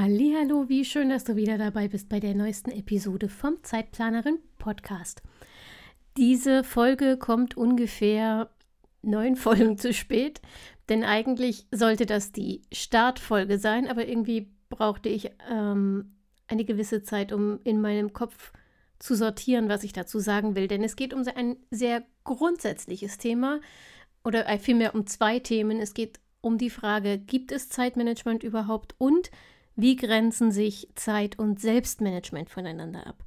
Hallo, wie schön, dass du wieder dabei bist bei der neuesten Episode vom Zeitplanerin Podcast. Diese Folge kommt ungefähr neun Folgen zu spät, denn eigentlich sollte das die Startfolge sein, aber irgendwie brauchte ich ähm, eine gewisse Zeit, um in meinem Kopf zu sortieren, was ich dazu sagen will. Denn es geht um ein sehr grundsätzliches Thema oder vielmehr um zwei Themen. Es geht um die Frage, gibt es Zeitmanagement überhaupt und wie grenzen sich Zeit- und Selbstmanagement voneinander ab?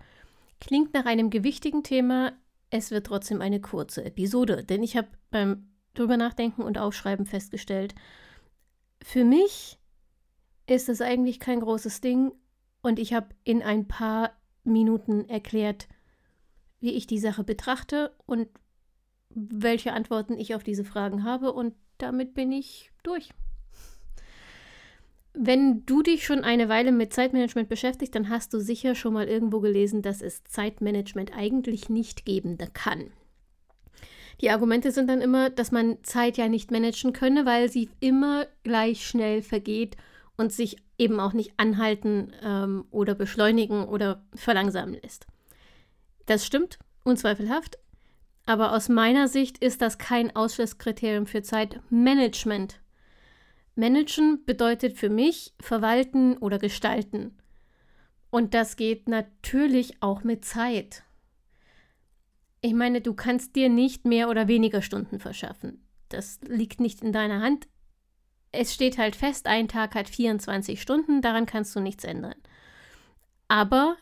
Klingt nach einem gewichtigen Thema, es wird trotzdem eine kurze Episode, denn ich habe beim drüber nachdenken und aufschreiben festgestellt, für mich ist es eigentlich kein großes Ding und ich habe in ein paar Minuten erklärt, wie ich die Sache betrachte und welche Antworten ich auf diese Fragen habe und damit bin ich durch. Wenn du dich schon eine Weile mit Zeitmanagement beschäftigst, dann hast du sicher schon mal irgendwo gelesen, dass es Zeitmanagement eigentlich nicht geben kann. Die Argumente sind dann immer, dass man Zeit ja nicht managen könne, weil sie immer gleich schnell vergeht und sich eben auch nicht anhalten ähm, oder beschleunigen oder verlangsamen lässt. Das stimmt, unzweifelhaft, aber aus meiner Sicht ist das kein Ausschlusskriterium für Zeitmanagement. Managen bedeutet für mich verwalten oder gestalten. Und das geht natürlich auch mit Zeit. Ich meine, du kannst dir nicht mehr oder weniger Stunden verschaffen. Das liegt nicht in deiner Hand. Es steht halt fest, ein Tag hat 24 Stunden, daran kannst du nichts ändern. Aber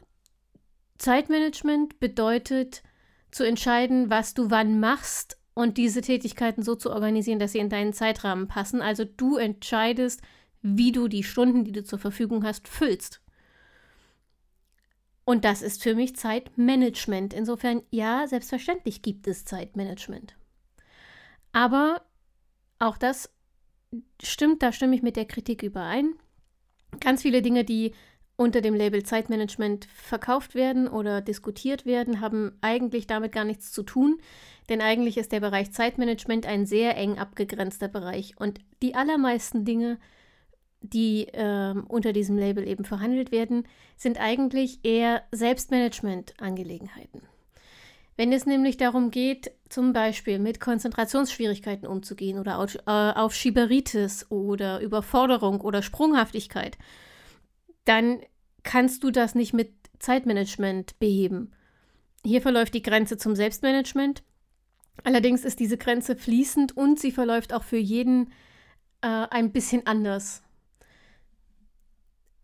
Zeitmanagement bedeutet zu entscheiden, was du wann machst und diese Tätigkeiten so zu organisieren, dass sie in deinen Zeitrahmen passen. Also du entscheidest, wie du die Stunden, die du zur Verfügung hast, füllst. Und das ist für mich Zeitmanagement. Insofern, ja, selbstverständlich gibt es Zeitmanagement. Aber auch das stimmt, da stimme ich mit der Kritik überein. Ganz viele Dinge, die unter dem Label Zeitmanagement verkauft werden oder diskutiert werden, haben eigentlich damit gar nichts zu tun, denn eigentlich ist der Bereich Zeitmanagement ein sehr eng abgegrenzter Bereich und die allermeisten Dinge, die äh, unter diesem Label eben verhandelt werden, sind eigentlich eher Selbstmanagement-Angelegenheiten. Wenn es nämlich darum geht, zum Beispiel mit Konzentrationsschwierigkeiten umzugehen oder auf, äh, auf Schieberitis oder Überforderung oder Sprunghaftigkeit, dann kannst du das nicht mit Zeitmanagement beheben. Hier verläuft die Grenze zum Selbstmanagement. Allerdings ist diese Grenze fließend und sie verläuft auch für jeden äh, ein bisschen anders.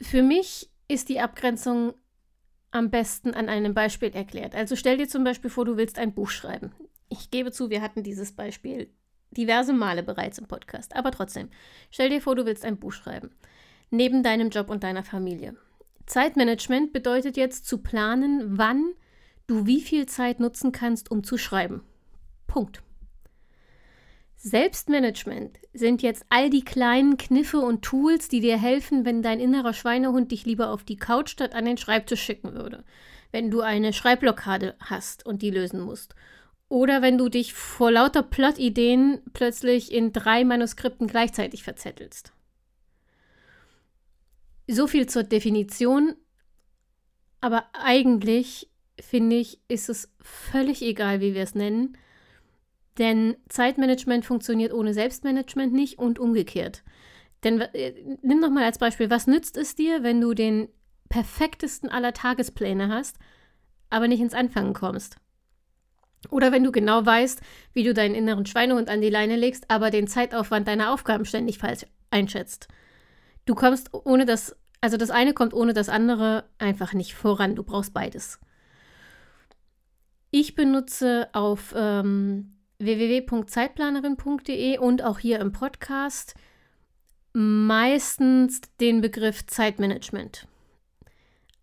Für mich ist die Abgrenzung am besten an einem Beispiel erklärt. Also stell dir zum Beispiel vor, du willst ein Buch schreiben. Ich gebe zu, wir hatten dieses Beispiel diverse Male bereits im Podcast, aber trotzdem, stell dir vor, du willst ein Buch schreiben neben deinem Job und deiner Familie. Zeitmanagement bedeutet jetzt zu planen, wann du wie viel Zeit nutzen kannst, um zu schreiben. Punkt. Selbstmanagement sind jetzt all die kleinen Kniffe und Tools, die dir helfen, wenn dein innerer Schweinehund dich lieber auf die Couch statt an den Schreibtisch schicken würde. Wenn du eine Schreibblockade hast und die lösen musst. Oder wenn du dich vor lauter Plotideen plötzlich in drei Manuskripten gleichzeitig verzettelst. So viel zur Definition. Aber eigentlich, finde ich, ist es völlig egal, wie wir es nennen. Denn Zeitmanagement funktioniert ohne Selbstmanagement nicht und umgekehrt. Denn äh, nimm doch mal als Beispiel, was nützt es dir, wenn du den perfektesten aller Tagespläne hast, aber nicht ins Anfangen kommst? Oder wenn du genau weißt, wie du deinen inneren Schweinehund an die Leine legst, aber den Zeitaufwand deiner Aufgaben ständig falsch einschätzt. Du kommst ohne das, also das eine kommt ohne das andere einfach nicht voran. Du brauchst beides. Ich benutze auf ähm, www.zeitplanerin.de und auch hier im Podcast meistens den Begriff Zeitmanagement.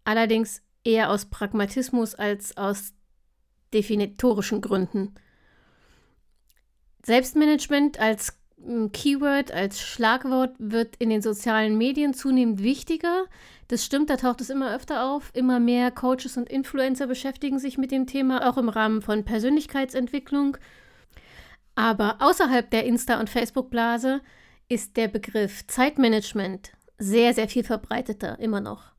allerdings eher aus Pragmatismus als aus definitorischen Gründen. Selbstmanagement als Keyword, als Schlagwort wird in den sozialen Medien zunehmend wichtiger. Das stimmt, da taucht es immer öfter auf. Immer mehr Coaches und Influencer beschäftigen sich mit dem Thema, auch im Rahmen von Persönlichkeitsentwicklung. Aber außerhalb der Insta- und Facebook-Blase ist der Begriff Zeitmanagement sehr, sehr viel verbreiteter, immer noch.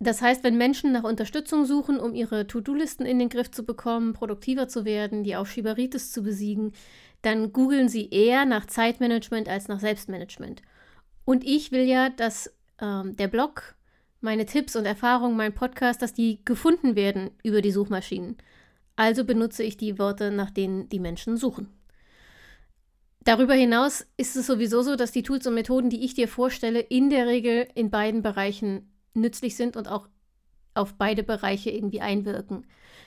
Das heißt, wenn Menschen nach Unterstützung suchen, um ihre To-Do-Listen in den Griff zu bekommen, produktiver zu werden, die Aufschieberitis zu besiegen, dann googeln sie eher nach Zeitmanagement als nach Selbstmanagement. Und ich will ja, dass ähm, der Blog, meine Tipps und Erfahrungen, mein Podcast, dass die gefunden werden über die Suchmaschinen. Also benutze ich die Worte, nach denen die Menschen suchen. Darüber hinaus ist es sowieso so, dass die Tools und Methoden, die ich dir vorstelle, in der Regel in beiden Bereichen nützlich sind und auch auf beide Bereiche irgendwie einwirken.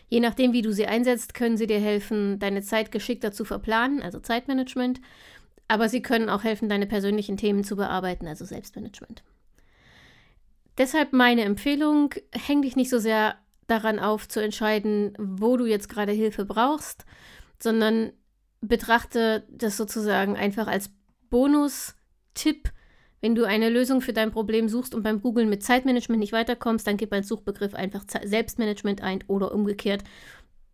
Je nachdem, wie du sie einsetzt, können sie dir helfen, deine Zeit geschickter zu verplanen, also Zeitmanagement, aber sie können auch helfen, deine persönlichen Themen zu bearbeiten, also Selbstmanagement. Deshalb meine Empfehlung, häng dich nicht so sehr daran auf zu entscheiden, wo du jetzt gerade Hilfe brauchst, sondern betrachte das sozusagen einfach als Bonus-Tipp wenn du eine Lösung für dein Problem suchst und beim Googlen mit Zeitmanagement nicht weiterkommst, dann gib als Suchbegriff einfach Selbstmanagement ein oder umgekehrt.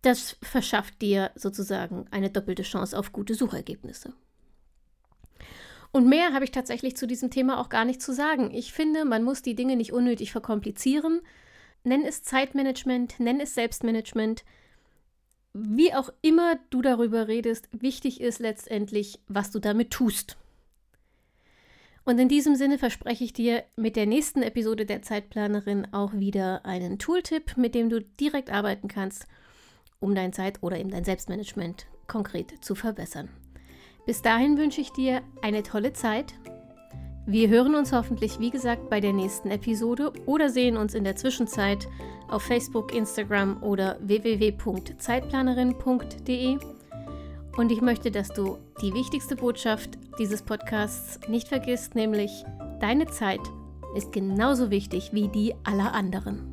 Das verschafft dir sozusagen eine doppelte Chance auf gute Suchergebnisse. Und mehr habe ich tatsächlich zu diesem Thema auch gar nicht zu sagen. Ich finde, man muss die Dinge nicht unnötig verkomplizieren. Nenn es Zeitmanagement, nenn es Selbstmanagement. Wie auch immer du darüber redest, wichtig ist letztendlich, was du damit tust. Und in diesem Sinne verspreche ich dir mit der nächsten Episode der Zeitplanerin auch wieder einen Tooltip, mit dem du direkt arbeiten kannst, um dein Zeit- oder eben dein Selbstmanagement konkret zu verbessern. Bis dahin wünsche ich dir eine tolle Zeit. Wir hören uns hoffentlich, wie gesagt, bei der nächsten Episode oder sehen uns in der Zwischenzeit auf Facebook, Instagram oder www.zeitplanerin.de. Und ich möchte, dass du die wichtigste Botschaft dieses Podcasts nicht vergisst, nämlich deine Zeit ist genauso wichtig wie die aller anderen.